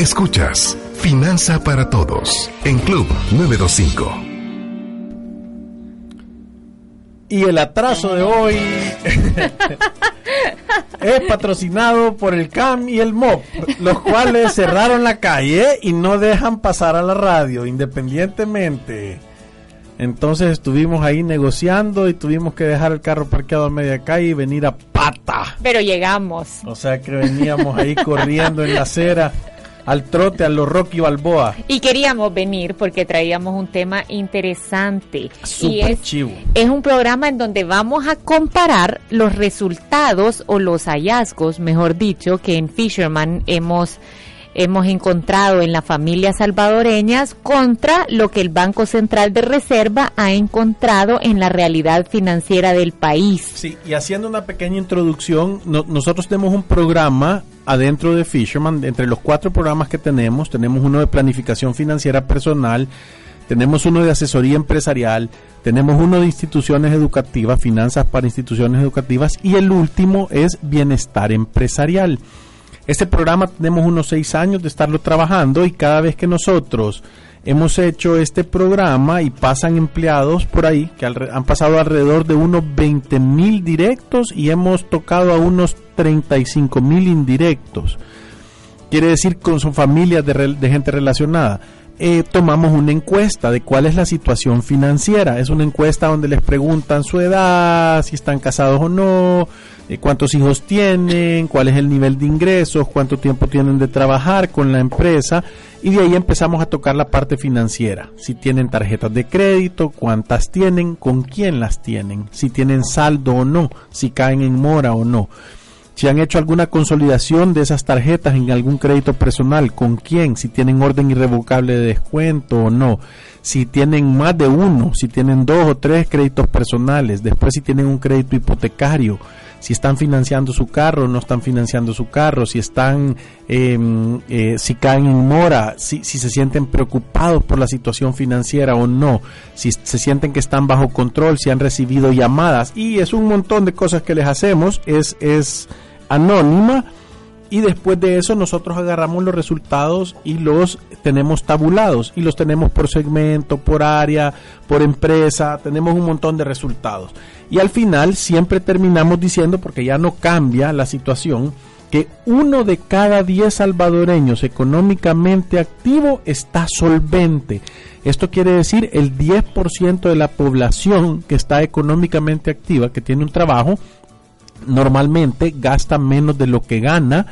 Escuchas Finanza para Todos en Club 925. Y el atraso de hoy es patrocinado por el CAM y el MOP, los cuales cerraron la calle y no dejan pasar a la radio independientemente. Entonces estuvimos ahí negociando y tuvimos que dejar el carro parqueado a media calle y venir a pata. Pero llegamos. O sea que veníamos ahí corriendo en la acera al trote, a los Rocky Balboa. Y queríamos venir porque traíamos un tema interesante. y es, chivo. es un programa en donde vamos a comparar los resultados o los hallazgos, mejor dicho, que en Fisherman hemos hemos encontrado en las familias salvadoreñas contra lo que el Banco Central de Reserva ha encontrado en la realidad financiera del país. Sí, y haciendo una pequeña introducción, nosotros tenemos un programa adentro de Fisherman, entre los cuatro programas que tenemos, tenemos uno de planificación financiera personal, tenemos uno de asesoría empresarial, tenemos uno de instituciones educativas, finanzas para instituciones educativas y el último es bienestar empresarial. Este programa tenemos unos seis años de estarlo trabajando y cada vez que nosotros hemos hecho este programa y pasan empleados por ahí, que han pasado alrededor de unos 20 mil directos y hemos tocado a unos 35 mil indirectos. Quiere decir con su familia de, de gente relacionada. Eh, tomamos una encuesta de cuál es la situación financiera. Es una encuesta donde les preguntan su edad, si están casados o no, eh, cuántos hijos tienen, cuál es el nivel de ingresos, cuánto tiempo tienen de trabajar con la empresa y de ahí empezamos a tocar la parte financiera. Si tienen tarjetas de crédito, cuántas tienen, con quién las tienen, si tienen saldo o no, si caen en mora o no si han hecho alguna consolidación de esas tarjetas en algún crédito personal, con quién, si tienen orden irrevocable de descuento o no, si tienen más de uno, si tienen dos o tres créditos personales, después si tienen un crédito hipotecario, si están financiando su carro o no están financiando su carro, si están, em, eh, si caen en mora, si, si se sienten preocupados por la situación financiera o no, si se sienten que están bajo control, si han recibido llamadas y es un montón de cosas que les hacemos, es, es anónima y después de eso nosotros agarramos los resultados y los tenemos tabulados y los tenemos por segmento, por área, por empresa, tenemos un montón de resultados. Y al final siempre terminamos diciendo, porque ya no cambia la situación, que uno de cada diez salvadoreños económicamente activo está solvente. Esto quiere decir el 10% de la población que está económicamente activa, que tiene un trabajo, normalmente gasta menos de lo que gana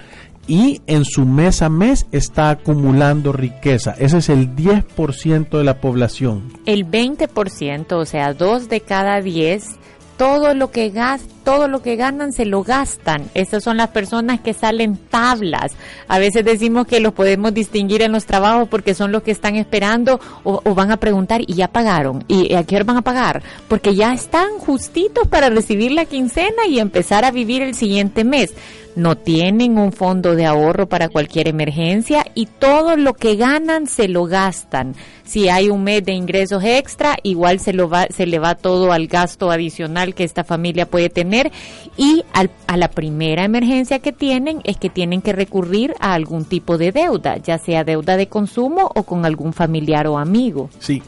y en su mes a mes está acumulando riqueza. Ese es el 10% de la población. El 20%, o sea, dos de cada 10 todo lo que gas, todo lo que ganan se lo gastan. Estas son las personas que salen tablas. A veces decimos que los podemos distinguir en los trabajos porque son los que están esperando o, o van a preguntar y ya pagaron. ¿Y a qué hora van a pagar? Porque ya están justitos para recibir la quincena y empezar a vivir el siguiente mes no tienen un fondo de ahorro para cualquier emergencia y todo lo que ganan se lo gastan. Si hay un mes de ingresos extra, igual se, lo va, se le va todo al gasto adicional que esta familia puede tener y a la primera emergencia que tienen es que tienen que recurrir a algún tipo de deuda, ya sea deuda de consumo o con algún familiar o amigo. Sí,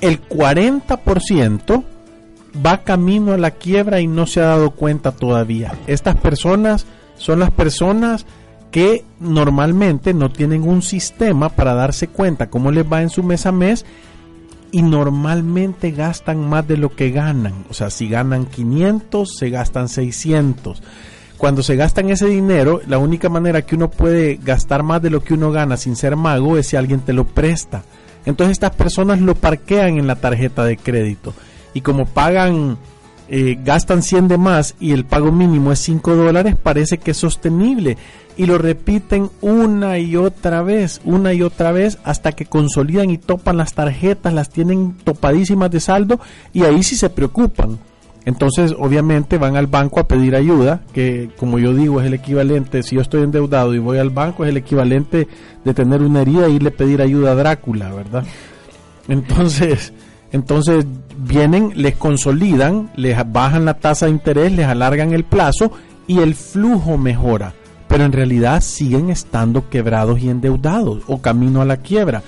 el 40% va camino a la quiebra y no se ha dado cuenta todavía. Estas personas son las personas que normalmente no tienen un sistema para darse cuenta cómo les va en su mes a mes y normalmente gastan más de lo que ganan. O sea, si ganan 500, se gastan 600. Cuando se gastan ese dinero, la única manera que uno puede gastar más de lo que uno gana sin ser mago es si alguien te lo presta. Entonces estas personas lo parquean en la tarjeta de crédito. Y como pagan eh, gastan 100 de más y el pago mínimo es 5 dólares, parece que es sostenible. Y lo repiten una y otra vez, una y otra vez, hasta que consolidan y topan las tarjetas, las tienen topadísimas de saldo y ahí sí se preocupan. Entonces, obviamente, van al banco a pedir ayuda, que como yo digo, es el equivalente, si yo estoy endeudado y voy al banco, es el equivalente de tener una herida e irle a pedir ayuda a Drácula, ¿verdad? Entonces, entonces vienen, les consolidan, les bajan la tasa de interés, les alargan el plazo y el flujo mejora. pero en realidad siguen estando quebrados y endeudados o camino a la quiebra.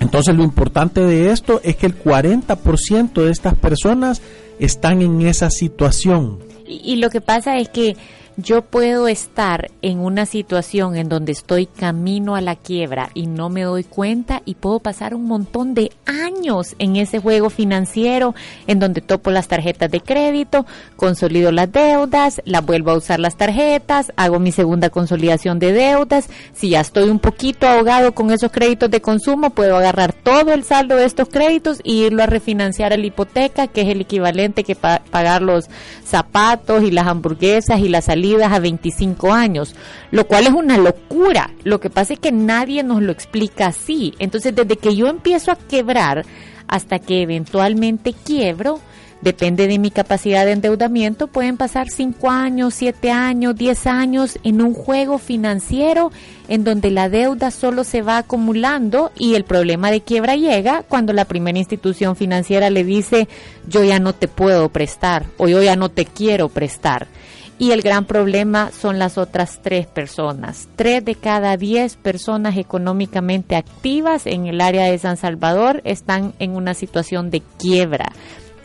Entonces lo importante de esto es que el 40% de estas personas están en esa situación. Y, y, lo que pasa es que yo puedo estar en una situación en donde estoy camino a la quiebra y no me doy cuenta y puedo pasar un montón de años en ese juego financiero en donde topo las tarjetas de crédito, consolido las deudas, las vuelvo a usar las tarjetas, hago mi segunda consolidación de deudas. Si ya estoy un poquito ahogado con esos créditos de consumo, puedo agarrar todo el saldo de estos créditos y irlo a refinanciar a la hipoteca, que es el equivalente que pa pagar los zapatos y las hamburguesas y las salidas a 25 años, lo cual es una locura. Lo que pasa es que nadie nos lo explica así. Entonces, desde que yo empiezo a quebrar hasta que eventualmente quiebro, depende de mi capacidad de endeudamiento, pueden pasar 5 años, 7 años, 10 años en un juego financiero en donde la deuda solo se va acumulando y el problema de quiebra llega cuando la primera institución financiera le dice yo ya no te puedo prestar o yo ya no te quiero prestar. Y el gran problema son las otras tres personas. Tres de cada diez personas económicamente activas en el área de San Salvador están en una situación de quiebra.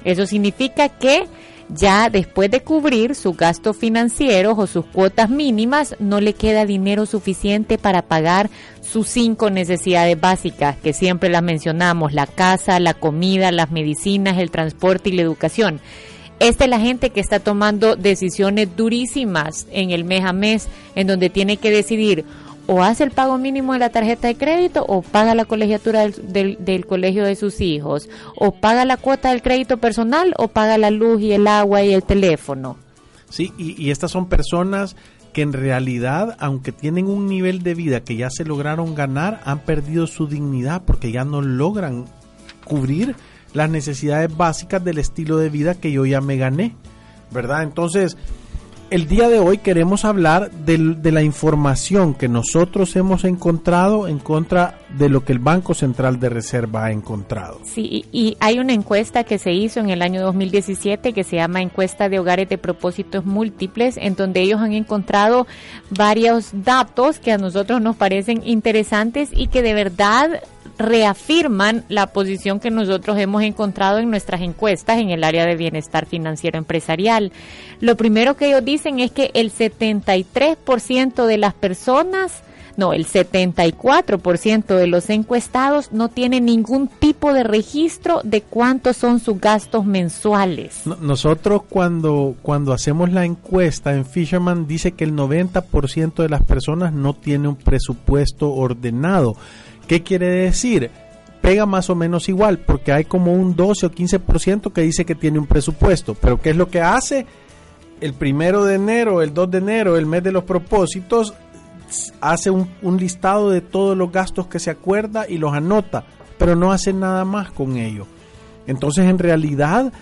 Eso significa que ya después de cubrir sus gastos financieros o sus cuotas mínimas, no le queda dinero suficiente para pagar sus cinco necesidades básicas, que siempre las mencionamos, la casa, la comida, las medicinas, el transporte y la educación. Esta es la gente que está tomando decisiones durísimas en el mes a mes, en donde tiene que decidir o hace el pago mínimo de la tarjeta de crédito o paga la colegiatura del, del, colegio de sus hijos, o paga la cuota del crédito personal o paga la luz y el agua y el teléfono. Sí, y, y estas son personas que en realidad, aunque tienen un nivel de vida que ya se lograron ganar, han perdido su dignidad porque ya no logran cubrir las necesidades básicas del estilo de vida que yo ya me gané, ¿verdad? Entonces, el día de hoy queremos hablar de, de, la información que nosotros hemos encontrado en contra de lo que el Banco Central de Reserva ha encontrado. Sí, y hay una encuesta que se hizo en el año 2017 que se llama Encuesta de Hogares de Propósitos Múltiples, en donde ellos han encontrado varios datos que a nosotros nos parecen interesantes y que de verdad reafirman la posición que nosotros hemos encontrado en nuestras encuestas en el área de bienestar financiero empresarial. Lo primero que ellos dicen es que el 73% de las personas no, el 74% de los encuestados no tiene ningún tipo de registro de cuántos son sus gastos mensuales. Nosotros cuando, cuando hacemos la encuesta en Fisherman dice que el 90% de las personas no tiene un presupuesto ordenado. ¿Qué quiere decir? Pega más o menos igual, porque hay como un 12 o 15% que dice que tiene un presupuesto. Pero ¿qué es lo que hace? El primero de enero, el 2 de enero, el mes de los propósitos, hace un, listado de todos los gastos que se acuerda y los anota, pero no hace nada más con ello. Entonces, en realidad,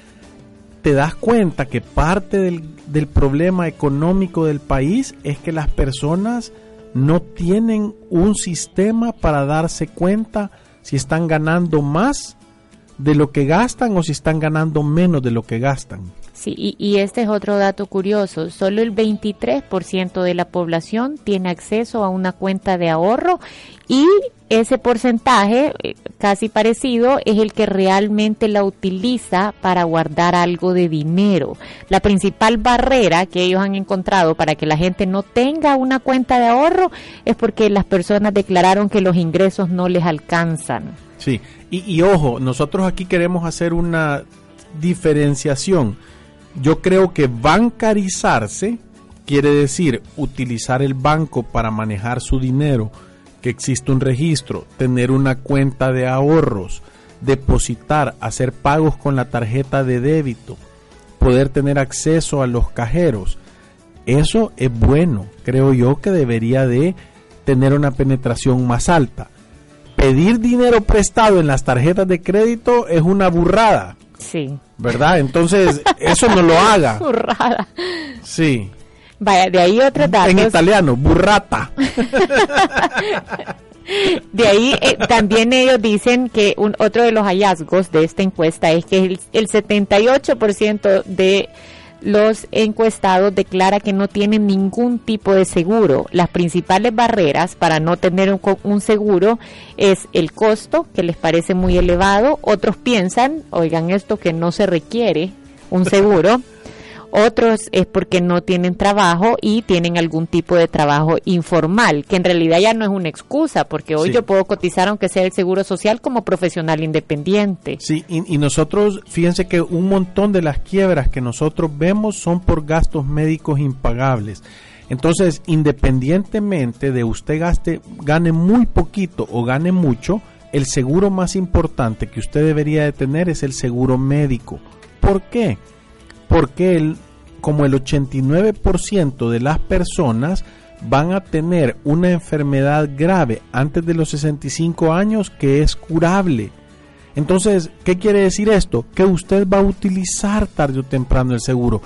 te das cuenta que parte del problema económico del país es que las personas no tienen un sistema para darse cuenta si están ganando más de lo que gastan o si están ganando menos de lo que gastan. Sí, y, este es otro dato curioso. Solo el 23% de la población tiene acceso a una cuenta de ahorro y ese porcentaje, eh, casi parecido, es el que realmente la utiliza para guardar algo de dinero. La principal barrera que ellos han encontrado para que la gente no tenga una cuenta de ahorro es porque las personas declararon que los ingresos no les alcanzan. Sí, y, y ojo, nosotros aquí queremos hacer una diferenciación yo creo que bancarizarse quiere decir utilizar el banco para manejar su dinero, que existe un registro, tener una cuenta de ahorros, depositar, hacer pagos con la tarjeta de débito, poder tener acceso a los cajeros. Eso es bueno, creo yo que debería de tener una penetración más alta. Pedir dinero prestado en las tarjetas de crédito es una burrada. Sí. ¿Verdad? Entonces, eso no lo haga. Burrada. Sí. Vaya, de ahí otros datos. En italiano, burrata. De ahí eh, también ellos dicen que un, otro de los hallazgos de esta encuesta es que el, el 78% de los encuestados declara que no tienen ningún tipo de seguro. Las principales barreras para no tener un, un, seguro es el costo, que les parece muy elevado. Otros piensan, oigan esto, que no se requiere un seguro. Otros es porque no tienen trabajo y tienen algún tipo de trabajo informal, que en realidad ya no es una excusa, porque hoy Sí. yo puedo cotizar aunque sea el seguro social como profesional independiente. Sí, y, y nosotros, fíjense que un montón de las quiebras que nosotros vemos son por gastos médicos impagables. Entonces, independientemente de usted gaste, gane muy poquito o gane mucho, el seguro más importante que usted debería de tener es el seguro médico. ¿Por qué? Porque el, como el 89% de las personas van a tener una enfermedad grave antes de los 65 años que es curable. Entonces, ¿qué quiere decir esto? Que usted va a utilizar tarde o temprano el seguro.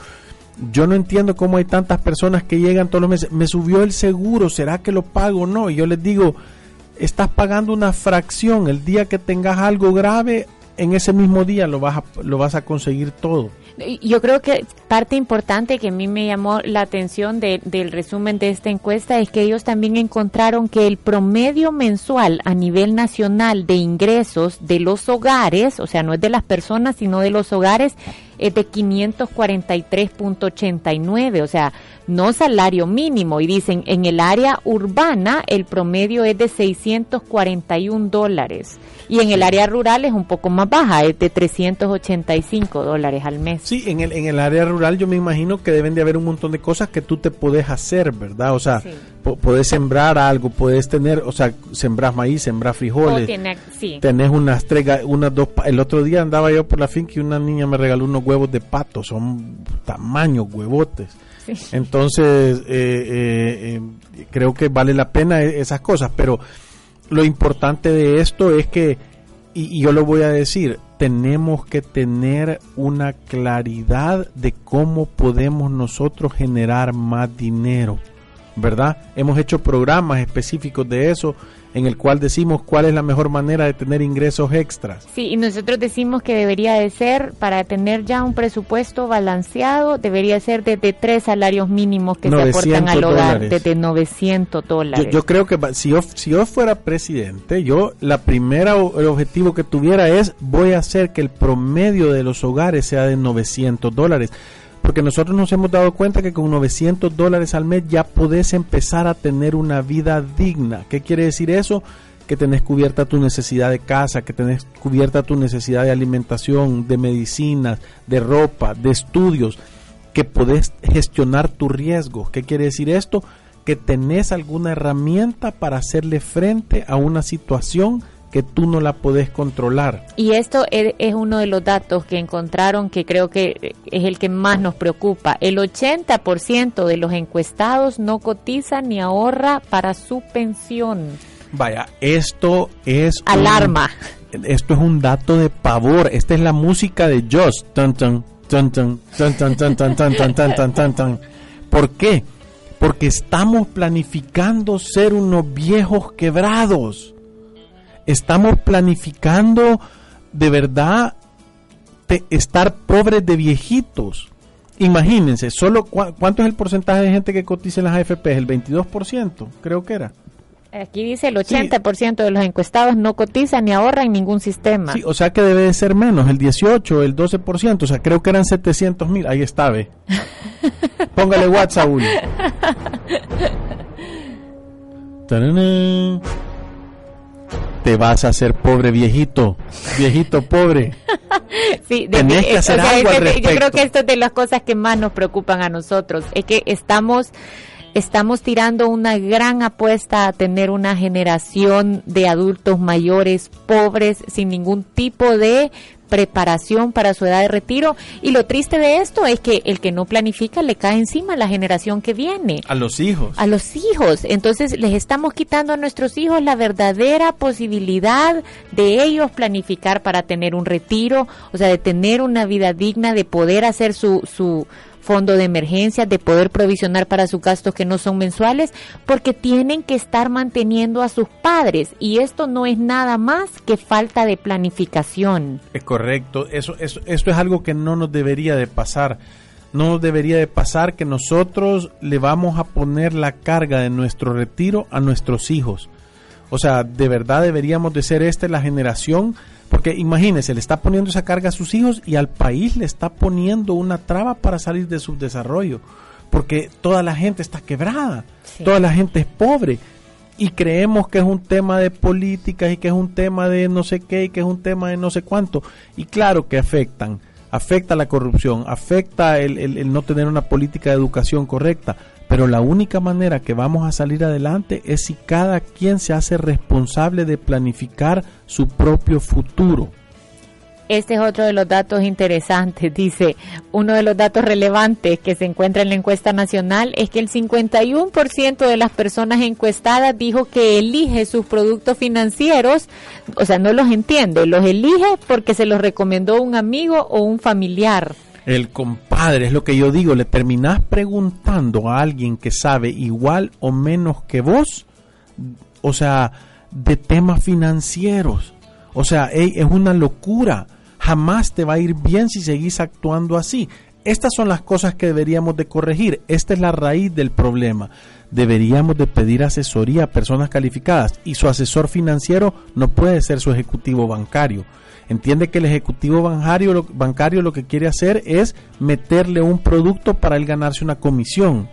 Yo no entiendo cómo hay tantas personas que llegan todos los meses, me subió el seguro, ¿será que lo pago o no? Y yo les digo, estás pagando una fracción, el día que tengas algo grave, en ese mismo día lo vas a, lo vas a conseguir todo. Yo creo que parte importante que a mí me llamó la atención de- del resumen de esta encuesta es que ellos también encontraron que el promedio mensual a nivel nacional de ingresos de los hogares, o sea, no es de las personas, sino de los hogares, es de 543.89, o sea, no salario mínimo. Y dicen, en el área urbana el promedio es de 641 dólares. Y en el área rural es un poco más baja, es de 385 dólares al mes. Sí, en el, en el área rural yo me imagino que deben de haber un montón de cosas que tú te puedes hacer, ¿verdad? O sea, Sí. po- podés sembrar algo, puedes tener, o sea, sembrar maíz, sembrar O frijoles. tiene- sí. Tenés unas tres, unas dos, el otro día andaba yo por la finca y una niña me regaló unos huevos de pato, son tamaños huevotes. Sí. Entonces, eh, eh, eh, creo que vale la pena e- esas cosas, pero lo importante de esto es que, y, y yo lo voy a decir, tenemos que tener una claridad de cómo podemos nosotros generar más dinero, ¿verdad? Hemos hecho programas específicos de eso en el cual decimos cuál es la mejor manera de tener ingresos extras. Sí, y nosotros decimos que debería de ser, para tener ya un presupuesto balanceado, debería ser desde tres salarios mínimos que se 900 aportan al hogar, dólares. desde 900 Yo, dólares. yo creo que si yo, si yo fuera presidente, yo la primera el objetivo que tuviera es voy a hacer que el promedio de los hogares sea de 900 dólares. Porque nosotros nos hemos dado cuenta que con 900 dólares al mes ya podés empezar a tener una vida digna. ¿Qué quiere decir eso? Que tenés cubierta tu necesidad de casa, que tenés cubierta tu necesidad de alimentación, de medicinas, de ropa, de estudios, que podés gestionar tus riesgos. ¿Qué quiere decir esto? Que tenés alguna herramienta para hacerle frente a una situación que tú no la podés controlar. Y esto es, uno de los datos que encontraron que creo que es el que más nos preocupa. El 80% de los encuestados no cotiza ni ahorra para su pensión. Vaya, esto es... un- Alarma. esto es un dato de pavor. Esta es la música de Joss. Tan, tan, tan, tan, tan, tan, tan, tan, tan, tan, tan, tan, tan. ¿Por qué? Porque estamos planificando ser unos viejos quebrados. Estamos planificando de verdad te- estar pobres de viejitos. Imagínense, solo cuánto es el porcentaje de gente que cotiza en las AFP, el 22%, creo que era. Aquí dice el 80% de los encuestados no cotizan ni ahorran en ningún sistema. Sí, o sea que debe de ser menos, el 18, el 12%, o sea, creo que eran 700 mil. Ahí está, ve. Póngale WhatsApp, Uli. Te vas a hacer pobre viejito, viejito pobre. Sí, de Tenés que hacer algo es al que Yo creo respecto. que esto es de las cosas que más nos preocupan a nosotros. Es que estamos, estamos tirando una gran apuesta a tener una generación de adultos mayores pobres sin ningún tipo de preparación para su edad de retiro. Y lo triste de esto es que el que no planifica le cae encima a la generación que viene A los hijos. a los hijos. Entonces les estamos quitando a nuestros hijos la verdadera posibilidad de ellos planificar para tener un retiro, o sea, de tener una vida digna, de poder hacer su, su fondo de emergencia, de poder provisionar para sus gastos que no son mensuales, porque tienen que estar manteniendo a sus padres. Y esto no es nada más que falta de planificación. Es correcto, eso, eso, esto es algo que no nos debería de pasar. no debería de pasar que nosotros le vamos a poner la carga de nuestro retiro a nuestros hijos. O sea, de verdad deberíamos de ser esta la generación, porque imagínense, le está poniendo esa carga a sus hijos y al país le está poniendo una traba para salir de su desarrollo, porque toda la gente está quebrada, toda la gente es pobre. Y creemos que es un tema de políticas y que es un tema de no sé qué y que es un tema de no sé cuánto. Y claro que afectan, afecta la corrupción, afecta el, el no tener una política de educación correcta, pero la única manera que vamos a salir adelante es si cada quien se hace responsable de planificar su propio futuro. Este es otro de los datos interesantes. Dice, uno de los datos relevantes que se encuentra en la encuesta nacional es que el 51% de las personas encuestadas dijo que elige sus productos financieros, o sea, no los entiende, los elige porque se los recomendó un amigo o un familiar el compadre, es lo que yo digo, le terminás preguntando a alguien que sabe igual o menos que vos, o sea, de temas financieros. O sea, es una locura. Jamás te va a ir bien si seguís actuando así. Estas son las cosas que deberíamos de corregir. Esta es la raíz del problema. Deberíamos de pedir asesoría a personas calificadas y su asesor financiero no puede ser su ejecutivo bancario entiende que el ejecutivo bancario lo, bancario lo que quiere hacer es meterle un producto para él ganarse una comisión.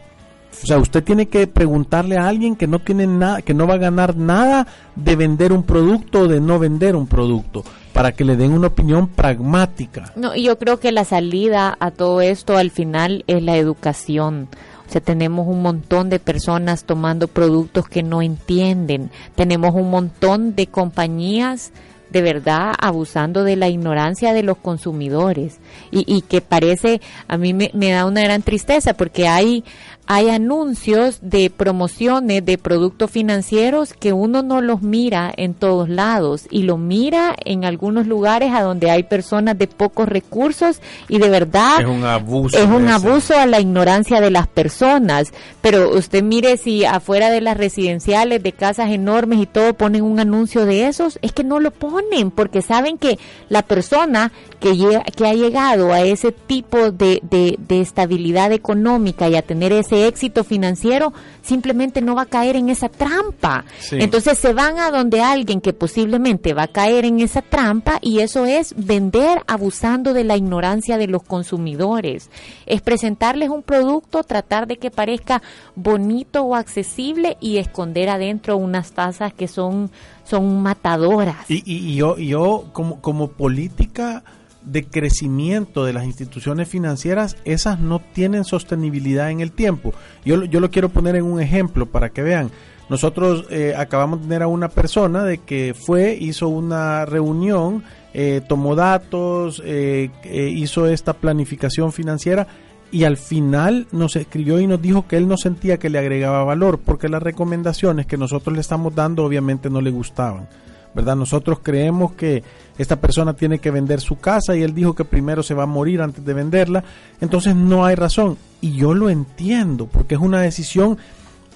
O sea, usted tiene que preguntarle a alguien que no tiene nada, que no va a ganar nada de vender un producto o de no vender un producto, para que le den una opinión pragmática. No, yo creo que la salida a todo esto al final es la educación. O sea, tenemos un montón de personas tomando productos que no entienden. Tenemos un montón de compañías de verdad abusando de la ignorancia de los consumidores. Y, y que parece, a mí me, me, da una gran tristeza porque hay, hay anuncios de promociones de productos financieros que uno no los mira en todos lados y lo mira en algunos lugares a donde hay personas de pocos recursos y de verdad es un abuso, es un abuso a la ignorancia de las personas. Pero usted mire si afuera de las residenciales, de casas enormes y todo ponen un anuncio de esos, es que no lo ponen porque saben que la persona que, que ha llegado a ese tipo de, de, de estabilidad económica y a tener ese éxito financiero, simplemente no va a caer en esa trampa. Entonces se van a donde alguien que posiblemente va a caer en esa trampa y eso es vender abusando de la ignorancia de los consumidores. Es presentarles un producto, tratar de que parezca bonito o accesible y esconder adentro unas tasas que son, son matadoras. Y, y, yo, yo como, como política de crecimiento de las instituciones financieras, esas no tienen sostenibilidad en el tiempo. Yo, yo lo quiero poner en un ejemplo para que vean. Nosotros eh, acabamos de tener a una persona de que fue, hizo una reunión, eh, tomó datos, eh, hizo esta planificación financiera y al final nos escribió y nos dijo que él no sentía que le agregaba valor porque las recomendaciones que nosotros le estamos dando obviamente no le gustaban. ¿Verdad? Nosotros creemos que esta persona tiene que vender su casa y él dijo que primero se va a morir antes de venderla, entonces no hay razón. Y yo lo entiendo, porque es una decisión,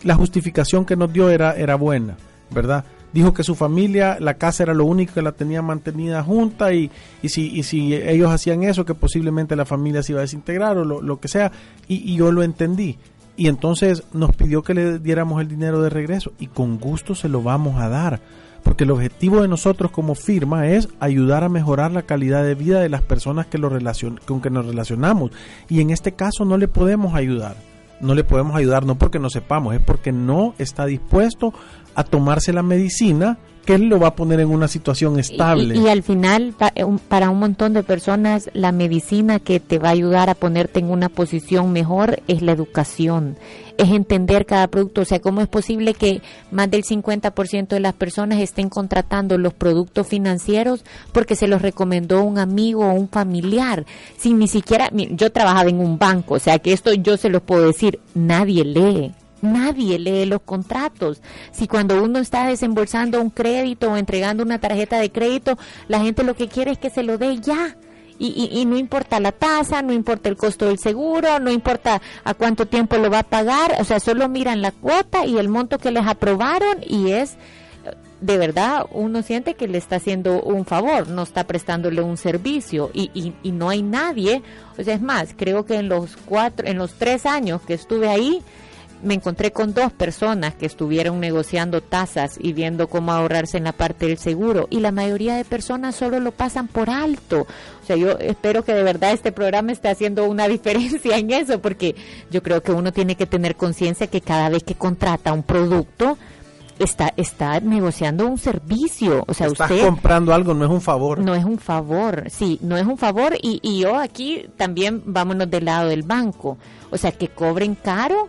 la justificación que nos dio era, era buena, ¿verdad? Dijo que su familia, la casa era lo único que la tenía mantenida junta y, y, si, y si ellos hacían eso, que posiblemente la familia se iba a desintegrar o lo, lo que sea, y, y yo lo entendí. Y entonces nos pidió que le diéramos el dinero de regreso y con gusto se lo vamos a dar porque el objetivo de nosotros como firma es ayudar a mejorar la calidad de vida de las personas que lo con que nos relacionamos y en este caso no le podemos ayudar. No le podemos ayudar no porque no sepamos, es porque no está dispuesto a tomarse la medicina que él lo va a poner en una situación estable. Y, al final, eh, para un montón de personas, la medicina que te va a ayudar a ponerte en una posición mejor es la educación es entender cada producto. O sea, ¿cómo es posible que más del 50% de las personas estén contratando los productos financieros porque se los recomendó un amigo o un familiar? Sin ni siquiera, yo trabajaba en un banco, o sea que esto yo se lo puedo decir, nadie lee. Nadie lee los contratos. Si cuando uno está desembolsando un crédito o entregando una tarjeta de crédito, la gente lo que quiere es que se lo dé ya y, y, no importa la tasa, no importa el costo del seguro, no importa a cuánto tiempo lo va a pagar, o sea, solo miran la cuota y el monto que les aprobaron y es de verdad uno siente que le está haciendo un favor, no está prestándole un servicio y, y, y no hay nadie, o sea, es más, creo que en los cuatro, en los tres años que estuve ahí, me encontré con dos personas que estuvieron negociando tasas y viendo cómo ahorrarse en la parte del seguro y la mayoría de personas solo lo pasan por alto. O sea, yo espero que de verdad este programa esté haciendo una diferencia en eso porque yo creo que uno tiene que tener conciencia que cada vez que contrata un producto está está negociando un servicio, o sea, Estás usted comprando algo, no es un favor. no es un favor, sí, no es un favor y, y yo aquí también vámonos del lado del banco, o sea, que cobren caro,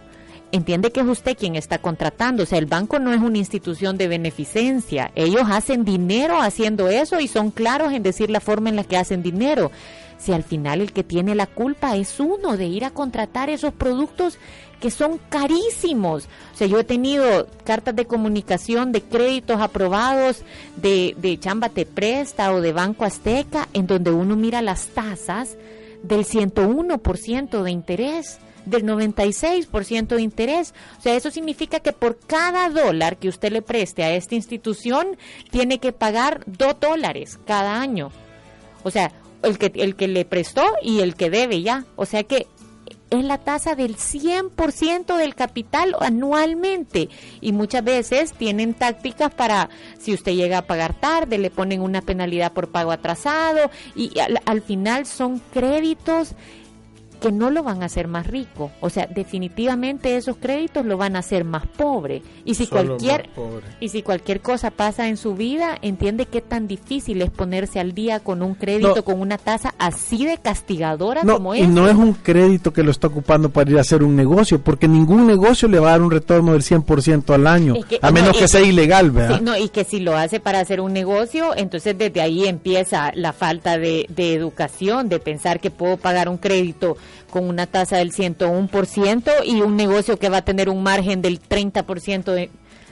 entiende que es usted quien está contratando, o sea, el banco no es una institución de beneficencia, ellos hacen dinero haciendo eso y son claros en decir la forma en la que hacen dinero. Si al final el que tiene la culpa es uno de ir a contratar esos productos que son carísimos. O sea, yo he tenido cartas de comunicación de créditos aprobados de, Chamba Te Presta o de Banco Azteca, en donde uno mira las tasas del 101% de interés del 96% de interés. O sea, eso significa que por cada dólar que usted le preste a esta institución, tiene que pagar dos dólares cada año. O sea, el que, el que le prestó y el que debe ya. O sea que es la tasa del 100% del capital anualmente y muchas veces tienen tácticas para si usted llega a pagar tarde le ponen una penalidad por pago atrasado y al, al final son créditos que no lo van a hacer más rico. O sea, definitivamente esos créditos lo van a hacer más pobre. Y si Solo cualquier y si cualquier cosa pasa en su vida, entiende qué tan difícil es ponerse al día con un crédito No. con una tasa así de castigadora No, como y esa. no es un crédito que lo está ocupando para ir a hacer un negocio, porque ningún negocio le va a dar un retorno del 100% al año, Es que- a no, menos y- que sea ilegal, ¿verdad? Sí, no, y que si lo hace para hacer un negocio, entonces desde ahí empieza la falta de, de educación, de pensar que puedo pagar un crédito con una tasa del 101% y un negocio que va a tener un margen del 30% de...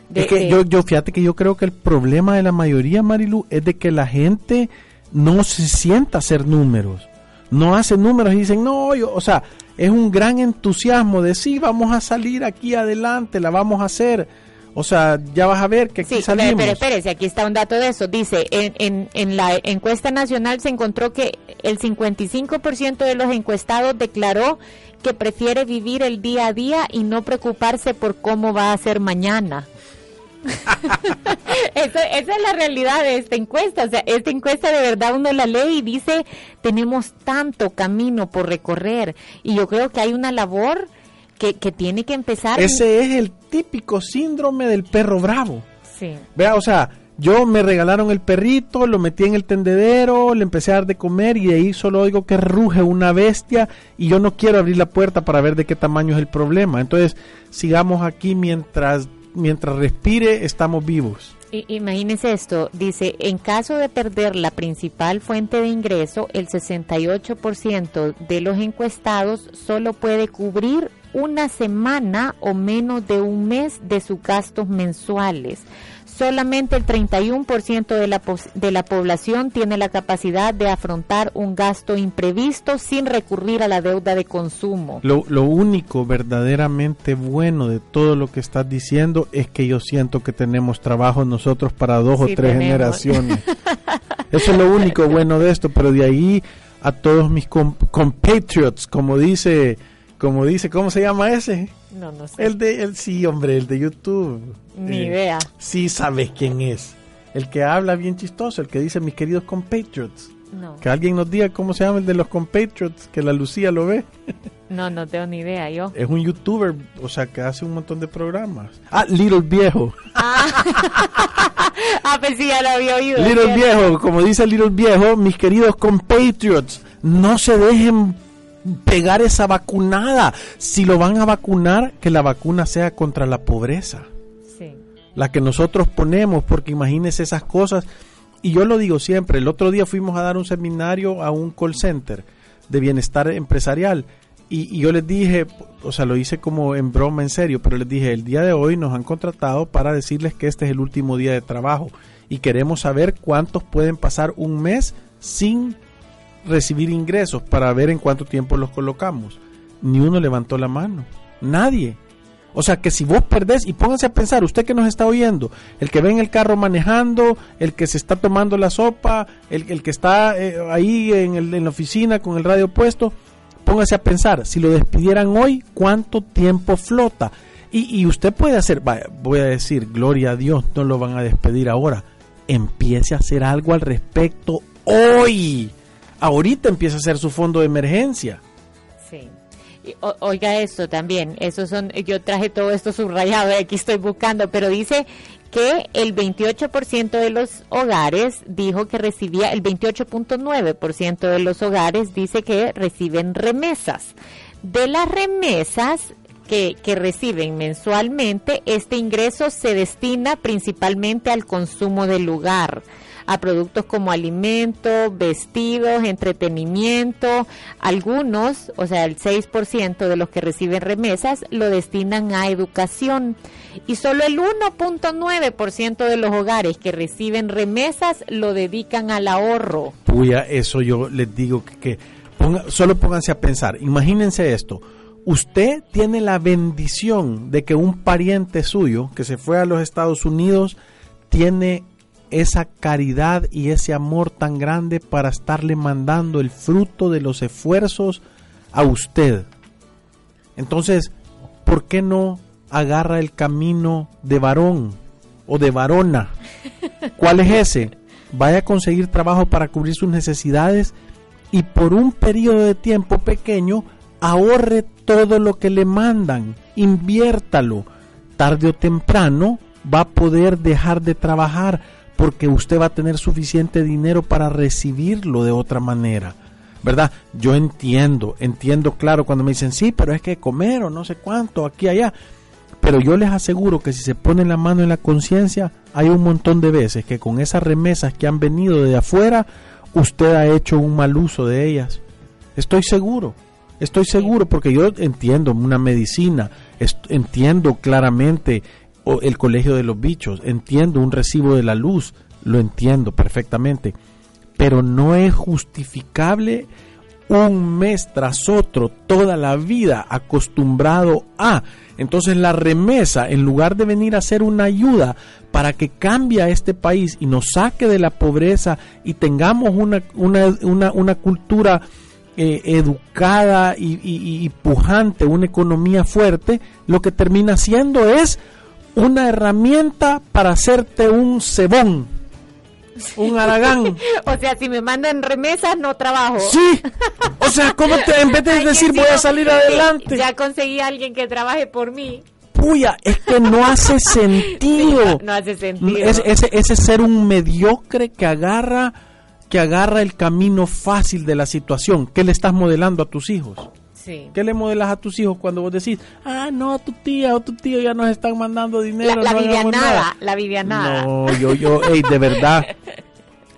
de- es que de- yo, yo, fíjate que yo creo que el problema de la mayoría, Marilu, es de que la gente no se sienta a hacer números. No hace números y dicen, no, yo, o sea, es un gran entusiasmo de sí, vamos a salir aquí adelante, la vamos a hacer. O sea, ya vas a ver que aquí Sí, salimos. pero espérese, aquí está un dato de eso. Dice, en, en, en la encuesta nacional se encontró que el 55% de los encuestados declaró que prefiere vivir el día a día y no preocuparse por cómo va a ser mañana. Eso- esa es la realidad de esta encuesta. O sea, esta encuesta de verdad uno la lee y dice, tenemos tanto camino por recorrer. Y yo creo que hay una labor que, que tiene que empezar. Ese es el típico síndrome del perro bravo. Sí. Vea, o sea, yo me regalaron el perrito, lo metí en el tendedero, le empecé a dar de comer y de ahí solo oigo que ruge una bestia y yo no quiero abrir la puerta para ver de qué tamaño es el problema. Entonces, sigamos aquí mientras mientras respire, estamos vivos. I- Imagínese esto, dice, en caso de perder la principal fuente de ingreso, el 68% de los encuestados solo puede cubrir una semana o menos de un mes de sus gastos mensuales. Solamente el 31% de la, de la población tiene la capacidad de afrontar un gasto imprevisto sin recurrir a la deuda de consumo. Lo, lo único verdaderamente bueno de todo lo que estás diciendo es que yo siento que tenemos trabajo nosotros para dos Sí, o tres tenemos. generaciones. Eso es lo único bueno de esto, pero de ahí a todos mis com- compatriots, como dice, como dice, ¿cómo se llama ese? No, no sé. El de, el sí, hombre, el de YouTube. Ni Eh, idea. Sí sabes quién es. El que habla bien chistoso, el que dice mis queridos compatriots. No, Que alguien nos diga cómo se llama el de los compatriots, que la Lucía lo ve. no, no tengo ni idea yo. Es un youtuber, o sea, que hace un montón de programas. Ah, Little Viejo. Ah, pues sí, ya lo había oído. Little. Viejo, como dice Little Viejo, mis queridos compatriots, no se dejen pegar esa vacunada. Si lo van a vacunar, que la vacuna sea contra la pobreza. Sí. la que nosotros ponemos, porque imagínense esas cosas. Y yo lo digo siempre, el otro día fuimos a dar un seminario a un call center de bienestar empresarial y, y yo les dije, o sea, lo hice como en broma, en serio, pero les dije, el día de hoy nos han contratado para decirles que este es el último día de trabajo y queremos saber cuántos pueden pasar un mes sin recibir ingresos para ver en cuánto tiempo los colocamos. Ni uno levantó la mano, nadie. O sea que si vos perdés, y pónganse a pensar, usted que nos está oyendo, el que ve en el carro manejando, el que se está tomando la sopa, el, el que está eh, ahí en, el, en la oficina con el radio puesto, póngase a pensar, si lo despidieran hoy, ¿cuánto tiempo flota? Y, y usted puede hacer, voy a decir, gloria a Dios, no lo van a despedir ahora. Empiece a hacer algo al respecto hoy. Ahorita empieza a hacer su fondo de emergencia. Sí. oiga esto también, esos son, yo traje todo esto subrayado, aquí estoy buscando, pero dice que el 28% de los hogares dijo que recibía, el 28.9% de los hogares dice que reciben remesas. De las remesas que, que, reciben mensualmente, este ingreso se destina principalmente al consumo del lugar a productos como alimentos, vestidos, entretenimiento. Algunos, o sea, el 6% de los que reciben remesas lo destinan a educación y solo el 1.9% de los hogares que reciben remesas lo dedican al ahorro. Puya, eso yo les digo que, solo pónganse a pensar, imagínense esto. Usted tiene la bendición de que un pariente suyo que se fue a los Estados Unidos tiene esa caridad y ese amor tan grande para estarle mandando el fruto de los esfuerzos a usted. Entonces, ¿por qué no agarra el camino de varón o de varona? ¿Cuál es ese? Vaya a conseguir trabajo para cubrir sus necesidades y por un periodo de tiempo pequeño ahorre todo lo que le mandan, inviértalo. Tarde o temprano va a poder dejar de trabajar porque usted va a tener suficiente dinero para recibirlo de otra manera. ¿Verdad? Yo entiendo, entiendo claro cuando me dicen, sí, pero es que comer o no sé cuánto, aquí, allá. Pero yo les aseguro que si se pone la mano en la conciencia, hay un montón de veces que con esas remesas que han venido de afuera, usted ha hecho un mal uso de ellas. Estoy seguro, estoy seguro porque yo entiendo una medicina, entiendo claramente el colegio de los bichos, entiendo un recibo de la luz, lo entiendo perfectamente, pero no es justificable un mes tras otro, toda la vida acostumbrado a. Entonces la remesa, en lugar de venir a ser una ayuda para que cambie a este país y nos saque de la pobreza y tengamos una, una, una, cultura eh, educada y, y pujante, una economía fuerte, lo que termina siendo es una herramienta para hacerte un cebón, un aragán. o sea, si me mandan remesas, no trabajo. Sí. O sea, ¿cómo te, en vez de decir voy a salir adelante? Ya conseguí a alguien que trabaje por mí. Puya, es que no hace sentido. no, hace sentido. ese, ese ser un mediocre que agarra que agarra el camino fácil de la situación. ¿Qué le estás modelando a tus hijos? ¿Qué le modelas a tus hijos cuando vos decís, ah, no, tu tía o tu tío ya nos están mandando dinero? La, la no nada, la Vivianada. No, yo, yo, hey, de verdad,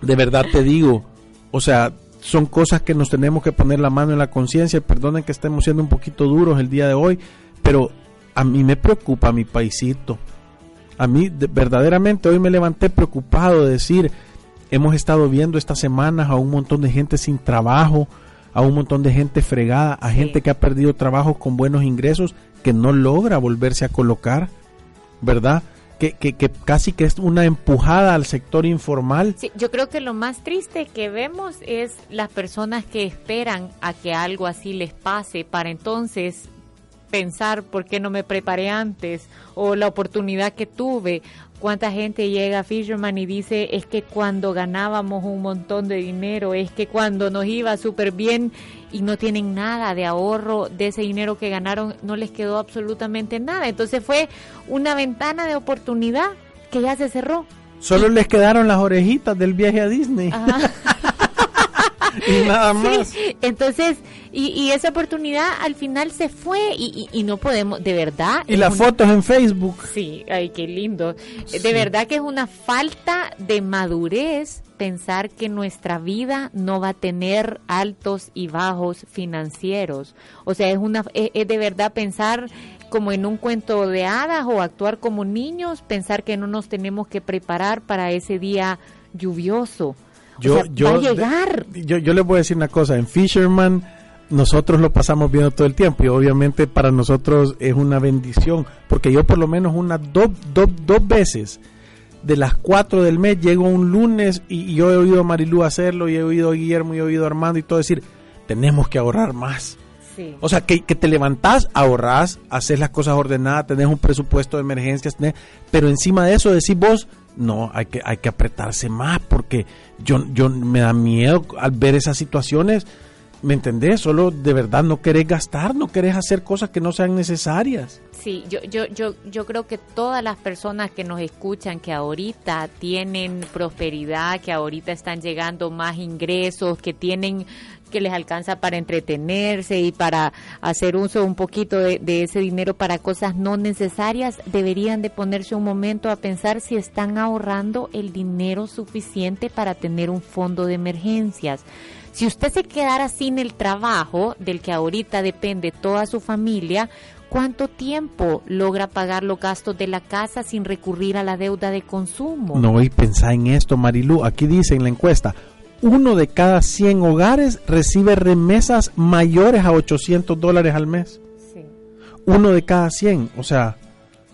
de verdad te digo, o sea, son cosas que nos tenemos que poner la mano en la conciencia. Perdonen que estemos siendo un poquito duros el día de hoy, pero a mí me preocupa mi paisito. A mí, verdaderamente, hoy me levanté preocupado de decir, hemos estado viendo estas semanas a un montón de gente sin trabajo, a un montón de gente fregada, a gente que ha perdido trabajos con buenos ingresos que no logra volverse a colocar, ¿verdad? Que, que, que, casi que es una empujada al sector informal. Sí, yo creo que lo más triste que vemos es las personas que esperan a que algo así les pase para entonces pensar por qué no me preparé antes o la oportunidad que tuve cuánta gente llega a Fisherman y dice es que cuando ganábamos un montón de dinero, es que cuando nos iba súper bien y no tienen nada de ahorro de ese dinero que ganaron, no les quedó absolutamente nada. Entonces fue una ventana de oportunidad que ya se cerró. Solo les quedaron las orejitas del viaje a Disney. y nada más. entonces, y, esa oportunidad al final se fue y, no podemos, de verdad. Y las fotos en Facebook. Sí, ay, qué lindo. De verdad que es una falta de madurez pensar que nuestra vida no va a tener altos y bajos financieros. O sea, es una es de verdad pensar como en un cuento de hadas o actuar como niños, pensar que no nos tenemos que preparar para ese día lluvioso. Yo, yo, Yo, yo les voy a decir una cosa, en Fisherman nosotros lo pasamos viendo todo el tiempo y obviamente para nosotros es una bendición, porque yo por lo menos unas dos, dos, dos veces de las cuatro del mes llego un lunes y, yo he oído a Marilú hacerlo y he oído a Guillermo y he oído a Armando y todo decir, tenemos que ahorrar más. O sea, que, que, te levantás, ahorrás, haces las cosas ordenadas, tenés un presupuesto de emergencias, pero encima de eso decís vos, no, hay que, hay que apretarse más porque yo, yo me da miedo al ver esas situaciones ¿Me entendés? Solo de verdad no querés gastar, no querés hacer cosas que no sean necesarias. Sí, yo, yo, yo, yo creo que todas las personas que nos escuchan, que ahorita tienen prosperidad, que ahorita están llegando más ingresos, que tienen que les alcanza para entretenerse y para hacer uso un poquito de, ese dinero para cosas no necesarias, deberían de ponerse un momento a pensar si están ahorrando el dinero suficiente para tener un fondo de emergencias. Si usted se quedara sin el trabajo del que ahorita depende toda su familia, ¿cuánto tiempo logra pagar los gastos de la casa sin recurrir a la deuda de consumo? No, y pensá en esto, Marilú. Aquí dice en la encuesta, uno de cada 100 hogares recibe remesas mayores a 800 dólares al mes. Sí. Uno de cada 100, o sea,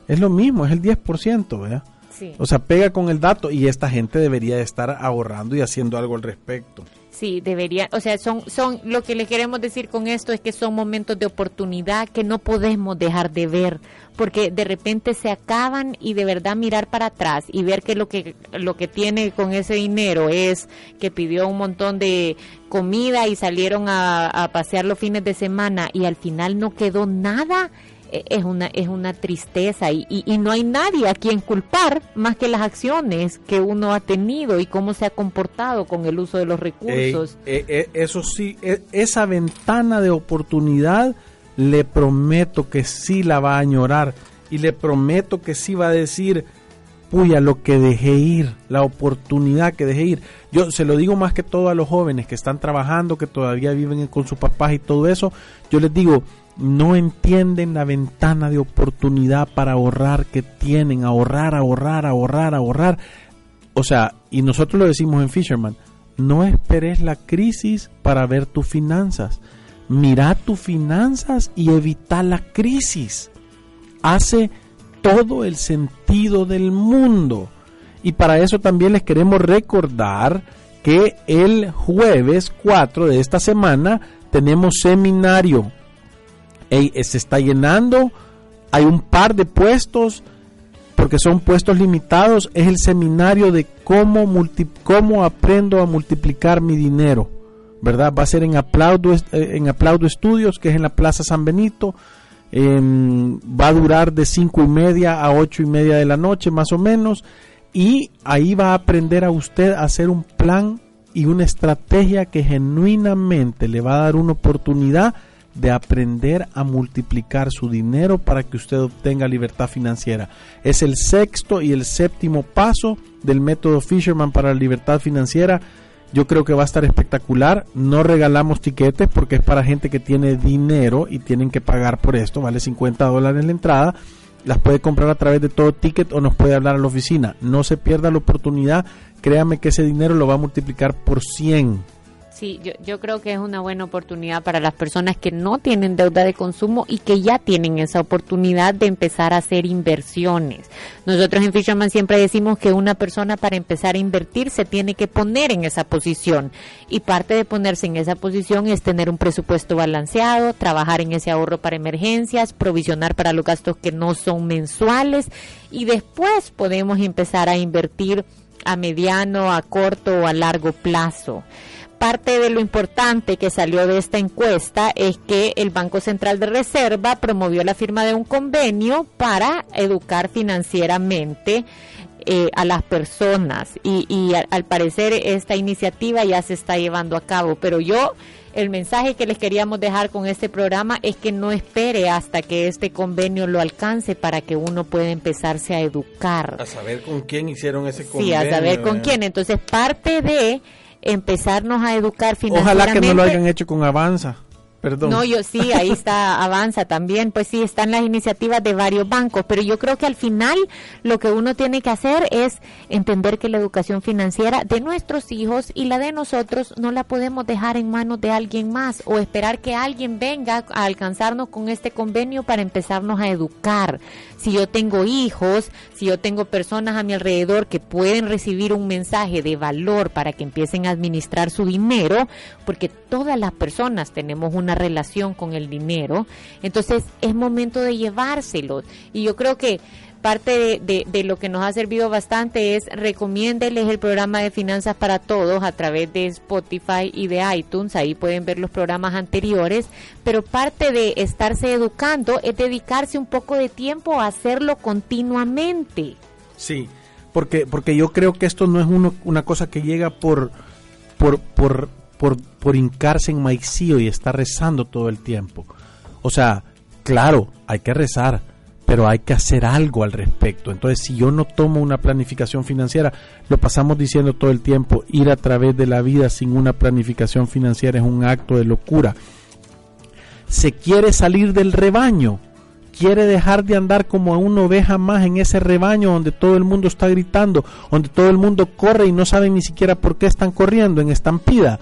es lo mismo, es el 10%, ¿verdad? Sí. O sea, pega con el dato y esta gente debería de estar ahorrando y haciendo algo al respecto. Sí, debería, o sea, son, son, lo que le queremos decir con esto es que son momentos de oportunidad que no podemos dejar de ver, porque de repente se acaban y de verdad mirar para atrás y ver que lo que, lo que tiene con ese dinero es que pidió un montón de comida y salieron a, a pasear los fines de semana y al final no quedó nada es una, es una tristeza y, y, no hay nadie a quien culpar más que las acciones que uno ha tenido y cómo se ha comportado con el uso de los recursos. Eh, eh, eso sí, e, esa ventana de oportunidad le prometo que sí la va a añorar y le prometo que sí va a decir, puya, lo que dejé ir, la oportunidad que dejé ir. Yo se lo digo más que todo a los jóvenes que están trabajando, que todavía viven con sus papás y todo eso, yo les digo, no entienden la ventana de oportunidad para ahorrar que tienen, ahorrar, ahorrar, ahorrar, ahorrar. O sea, y nosotros lo decimos en Fisherman, no esperes la crisis para ver tus finanzas. Mira tus finanzas y evita la crisis. Hace todo el sentido del mundo. Y para eso también les queremos recordar que el jueves 4 de esta semana tenemos seminario se está llenando, hay un par de puestos, porque son puestos limitados, es el seminario de cómo, cómo aprendo a multiplicar mi dinero, ¿verdad? Va a ser en Aplaudo, eh, en Aplaudo Estudios, que es en la Plaza San Benito, va a durar de cinco y media a ocho y media de la noche, más o menos, y ahí va a aprender a usted a hacer un plan y una estrategia que genuinamente le va a dar una oportunidad de aprender a multiplicar su dinero para que usted obtenga libertad financiera. Es el sexto y el séptimo paso del método Fisherman para la libertad financiera. Yo creo que va a estar espectacular. No regalamos tiquetes porque es para gente que tiene dinero y tienen que pagar por esto. Vale 50 dólares la entrada. Las puede comprar a través de todo ticket o nos puede hablar a la oficina. No se pierda la oportunidad. Créame que ese dinero lo va a multiplicar por 100 Sí, yo, yo creo que es una buena oportunidad para las personas que no tienen deuda de consumo y que ya tienen esa oportunidad de empezar a hacer inversiones. Nosotros en Fisherman siempre decimos que una persona para empezar a invertir se tiene que poner en esa posición y parte de ponerse en esa posición es tener un presupuesto balanceado, trabajar en ese ahorro para emergencias, provisionar para los gastos que no son mensuales y después podemos empezar a invertir a mediano, a corto o a largo plazo parte de lo importante que salió de esta encuesta es que el Banco Central de Reserva promovió la firma de un convenio para educar financieramente eh, a las personas y, al, parecer esta iniciativa ya se está llevando a cabo, pero yo el mensaje que les queríamos dejar con este programa es que no espere hasta que este convenio lo alcance para que uno pueda empezarse a educar. A saber con quién hicieron ese convenio. Sí, a saber con quién. Entonces parte de empezarnos a educar financieramente. Ojalá que no lo hayan hecho con Avanza. Perdón. No, yo sí, ahí está, avanza también. Pues sí, están las iniciativas de varios bancos, pero yo creo que al final lo que uno tiene que hacer es entender que la educación financiera de nuestros hijos y la de nosotros no la podemos dejar en manos de alguien más o esperar que alguien venga a alcanzarnos con este convenio para empezarnos a educar. Si yo tengo hijos, si yo tengo personas a mi alrededor que pueden recibir un mensaje de valor para que empiecen a administrar su dinero, porque todas las personas tenemos una relación con el dinero, entonces es momento de llevárselo. Y yo creo que parte de, lo que nos ha servido bastante es recomiéndeles el programa de Finanzas para Todos a través de Spotify y de iTunes, ahí pueden ver los programas anteriores, pero parte de estarse educando es dedicarse un poco de tiempo a hacerlo continuamente. Sí, porque, porque yo creo que esto no es uno, una cosa que llega por, por, por, por, por hincarse en maicío y estar rezando todo el tiempo. O sea, claro, hay que rezar, pero hay que hacer algo al respecto. Entonces, si yo no tomo una planificación financiera, lo pasamos diciendo todo el tiempo, ir a través de la vida sin una planificación financiera es un acto de locura. Se quiere salir del rebaño, quiere dejar de andar como una oveja más en ese rebaño donde todo el mundo está gritando, donde todo el mundo corre y no saben ni siquiera por qué están corriendo en estampida.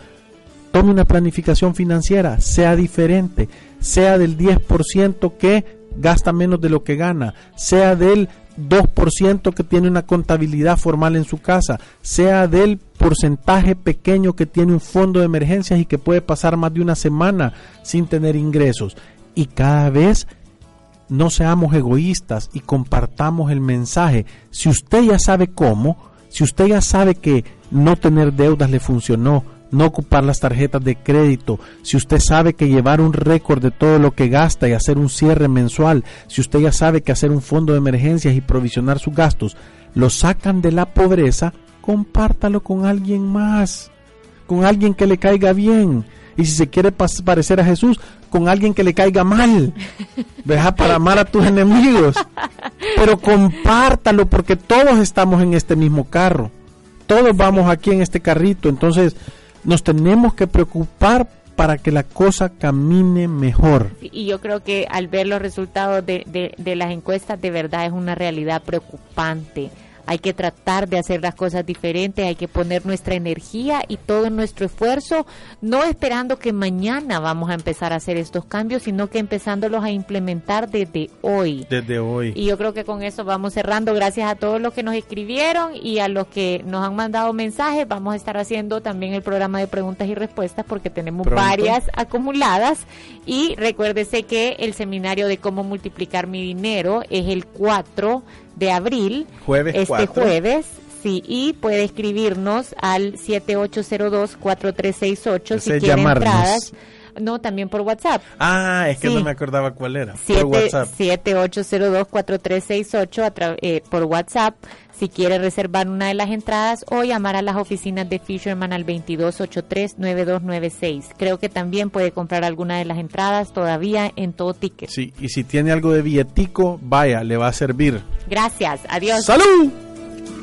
Tome una planificación financiera, sea diferente, sea del 10% que gasta menos de lo que gana, sea del 2% que tiene una contabilidad formal en su casa, sea del porcentaje pequeño que tiene un fondo de emergencias y que puede pasar más de una semana sin tener ingresos. Y cada vez no seamos egoístas y compartamos el mensaje. Si usted ya sabe cómo, si usted ya sabe que no tener deudas le funcionó, no ocupar las tarjetas de crédito, si usted sabe que llevar un récord de todo lo que gasta y hacer un cierre mensual, si usted ya sabe que hacer un fondo de emergencias y provisionar sus gastos, lo sacan de la pobreza, compártalo con alguien más, con alguien que le caiga bien. Y si se quiere parecer a Jesús, con alguien que le caiga mal. Deja para amar a tus enemigos. Pero compártalo porque todos estamos en este mismo carro. Todos vamos aquí en este carrito. Entonces, nos tenemos que preocupar para que la cosa camine mejor. Y yo creo que al ver los resultados de, de, de las encuestas, de verdad es una realidad preocupante hay que tratar de hacer las cosas diferentes, hay que poner nuestra energía y todo nuestro esfuerzo, no esperando que mañana vamos a empezar a hacer estos cambios, sino que empezándolos a implementar desde hoy. Desde hoy. Y yo creo que con eso vamos cerrando. Gracias a todos los que nos escribieron y a los que nos han mandado mensajes. Vamos a estar haciendo también el programa de preguntas y respuestas porque tenemos varias acumuladas. Y recuérdese que el seminario de cómo multiplicar mi dinero es el 4 de abril, jueves este jueves, sí, y puede escribirnos al 7802-4368 si quiere entradas. No, también por WhatsApp. Ah, es que no me acordaba cuál era. por WhatsApp. 7802-4368 eh, por WhatsApp si quiere reservar una de las entradas o llamar a las oficinas de Fisherman al 2283-9296. Creo que también puede comprar alguna de las entradas todavía en todo ticket. Sí, y si tiene algo de billetico, vaya, le va a servir. Gracias, adiós. ¡Salud!